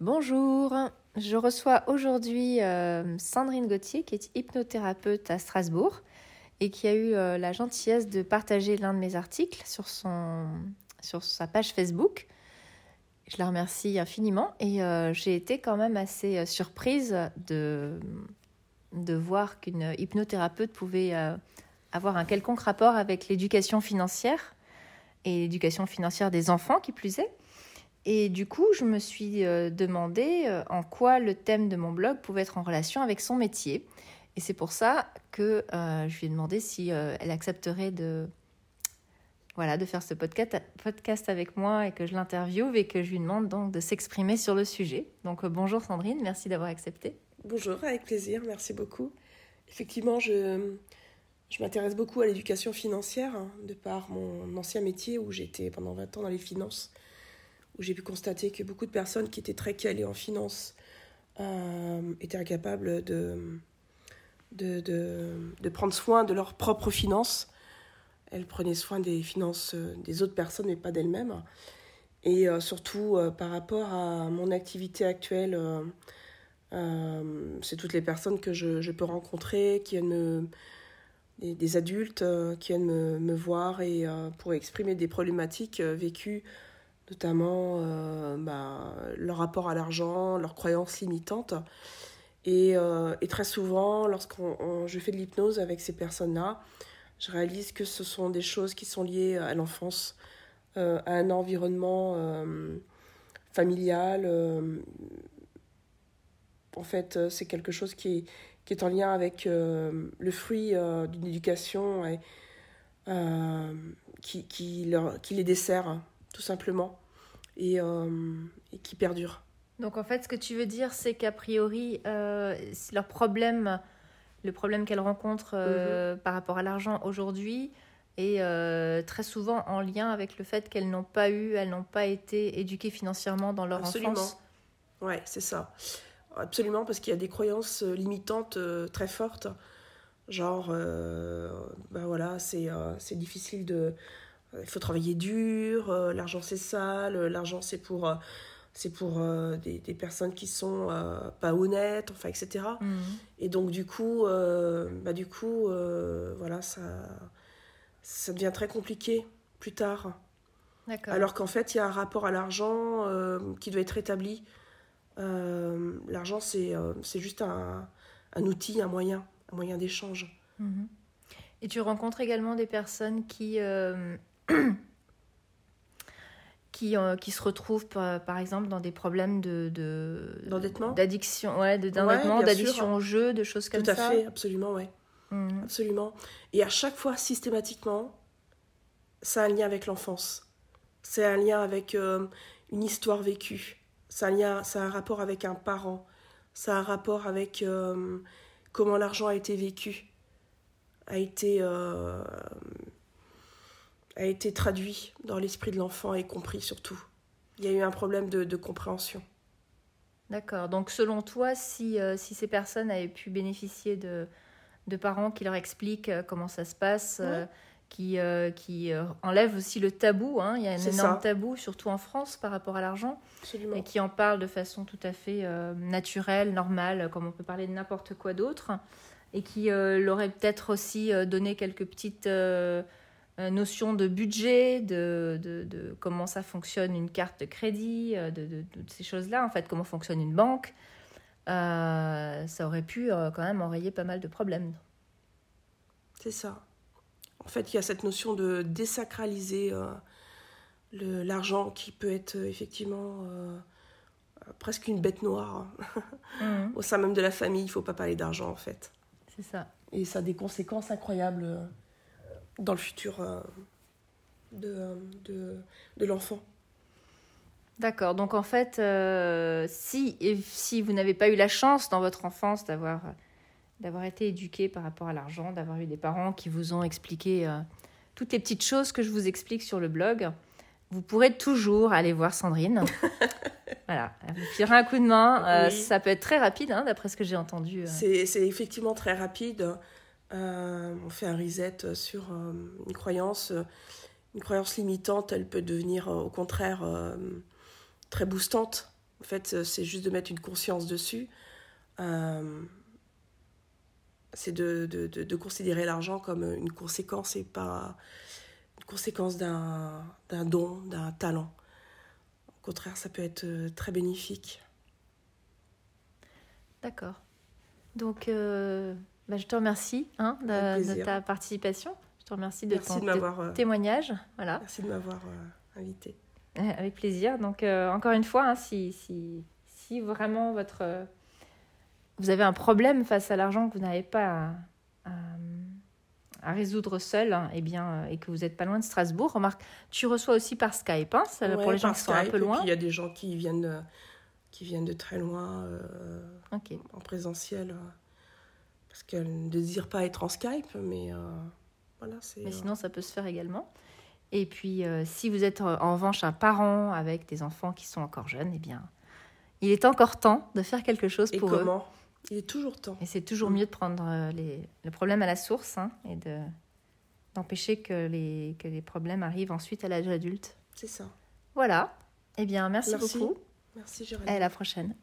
Bonjour, je reçois aujourd'hui euh, Sandrine Gauthier qui est hypnothérapeute à Strasbourg et qui a eu euh, la gentillesse de partager l'un de mes articles sur, sa page Facebook. Je la remercie infiniment et euh, j'ai été quand même assez surprise de, de voir qu'une hypnothérapeute pouvait avoir un quelconque rapport avec l'éducation financière et l'éducation financière des enfants qui plus est. Et du coup, je me suis euh, demandé euh, en quoi le thème de mon blog pouvait être en relation avec son métier. Et c'est pour ça que euh, je lui ai demandé si elle accepterait de, voilà, de faire ce podcast, podcast avec moi et que je l'interviewe et que je lui demande donc de s'exprimer sur le sujet. Donc bonjour Sandrine, merci d'avoir accepté. Bonjour, avec plaisir, merci beaucoup. Effectivement, je, je m'intéresse beaucoup à l'éducation financière, hein, de par mon ancien métier où j'étais pendant 20 ans dans les finances où j'ai pu constater que beaucoup de personnes qui étaient très calées en finance euh, étaient incapables de, de, de, prendre soin de leurs propres finances. Elles prenaient soin des finances euh, des autres personnes, mais pas d'elles-mêmes. Et euh, surtout, par rapport à mon activité actuelle, c'est toutes les personnes que je, peux rencontrer, qui viennent des, adultes qui viennent me, me voir et pour exprimer des problématiques vécues notamment euh, bah, leur rapport à l'argent, leurs croyances limitantes. Et, euh, très souvent, lorsque je fais de l'hypnose avec ces personnes-là, je réalise que ce sont des choses qui sont liées à l'enfance, euh, à un environnement familial. en fait, c'est quelque chose qui est en lien avec le fruit d'une éducation qui les dessert tout simplement, et, euh, et, qui perdure. Donc en fait, ce que tu veux dire, c'est qu'a priori, euh, leur problème, le problème qu'elles rencontrent euh, mhm. par rapport à l'argent aujourd'hui, est très souvent en lien avec le fait qu'elles n'ont pas eu, elles n'ont pas été éduquées financièrement dans leur Absolument. enfance. Ouais, c'est ça. Absolument, parce qu'il y a des croyances limitantes très fortes. Genre, ben voilà, c'est difficile de, euh, il faut travailler dur, euh, l'argent c'est sale, euh, l'argent c'est pour, c'est pour des, des, personnes qui sont pas honnêtes, enfin, etc. Mhm. Et donc, du coup, bah, du coup voilà, ça, ça devient très compliqué plus tard. Alors qu'en fait, il y a un rapport à l'argent qui doit être établi. l'argent, c'est c'est juste un, un, outil, un moyen, un moyen d'échange. Mhm. Et tu rencontres également des personnes qui, qui, euh, qui se retrouvent par, exemple dans des problèmes de, de d'addiction ouais de d'addiction au jeu de choses comme ça tout à fait absolument ouais. Mhm. absolument. Et à chaque fois systématiquement ça a un lien avec l'enfance. C'est un lien avec euh, une histoire vécue. Ça a un lien ça a un rapport avec un parent. Ça a un rapport avec euh, comment l'argent a été vécu a été a été traduit dans l'esprit de l'enfant et compris surtout. Il y a eu un problème de, compréhension. D'accord. Donc selon toi, si, euh, si ces personnes avaient pu bénéficier de, de parents qui leur expliquent euh, comment ça se passe, euh, qui, qui enlèvent aussi le tabou, hein. il y a un énorme tabou, surtout en France, par rapport à l'argent, et qui en parlent de façon tout à fait naturelle, normale, comme on peut parler de n'importe quoi d'autre, et qui leur auraient peut-être aussi donné quelques petites notion de budget, de, de, de, comment ça fonctionne une carte de crédit, euh, de, de toutes ces choses-là, en fait, comment fonctionne une banque, euh, ça aurait pu quand même enrayer pas mal de problèmes. C'est ça. En fait, il y a cette notion de désacraliser l'argent qui peut être effectivement presque une bête noire. Mmh. Au sein même de la famille, il ne faut pas parler d'argent, en fait. C'est ça. Et ça a des conséquences incroyables dans le futur euh, de, de, de l'enfant. D'accord. Donc en fait, euh, si, si vous n'avez pas eu la chance dans votre enfance d'avoir d'avoir été éduqué par rapport à l'argent, d'avoir eu des parents qui vous ont expliqué euh, toutes les petites choses que je vous explique sur le blog, vous pourrez toujours aller voir Sandrine. voilà, vous firez un coup de main. ça peut être très rapide, hein, d'après ce que j'ai entendu. C'est effectivement très rapide. Euh, on fait un reset sur euh, une croyance. Une croyance limitante, elle peut devenir euh, au contraire très boostante. En fait, c'est juste de mettre une conscience dessus. Euh, c'est de, de, de, considérer l'argent comme une conséquence et pas une conséquence d'un don, d'un talent. Au contraire, ça peut être euh, très bénéfique. D'accord. Donc, euh, bah, je te remercie hein, de, ta participation. Je te remercie de ton euh, témoignage. Voilà. Merci de m'avoir invité. Avec plaisir. Donc, encore une fois, hein, si, si, si, vraiment votre vous avez un problème face à l'argent que vous n'avez pas à, résoudre seul hein, et, bien, euh, et que vous n'êtes pas loin de Strasbourg. Remarque, tu reçois aussi par Skype, hein, pour les gens qui sont un peu loin. Il y a des gens qui viennent de, qui viennent de très loin euh, en présentiel euh, parce qu'elles ne désirent pas être en Skype, mais voilà. Mais sinon, ça peut se faire également. Et puis, si vous êtes en revanche un parent avec des enfants qui sont encore jeunes, eh bien, il est encore temps de faire quelque chose pour eux. Il est toujours temps. Et c'est toujours mieux de prendre euh, les, le problème à la source hein, et de, d'empêcher que les, que les problèmes arrivent ensuite à l'âge adulte. C'est ça. Voilà. Eh bien, merci, beaucoup. Merci, Jérémy. Et à la prochaine.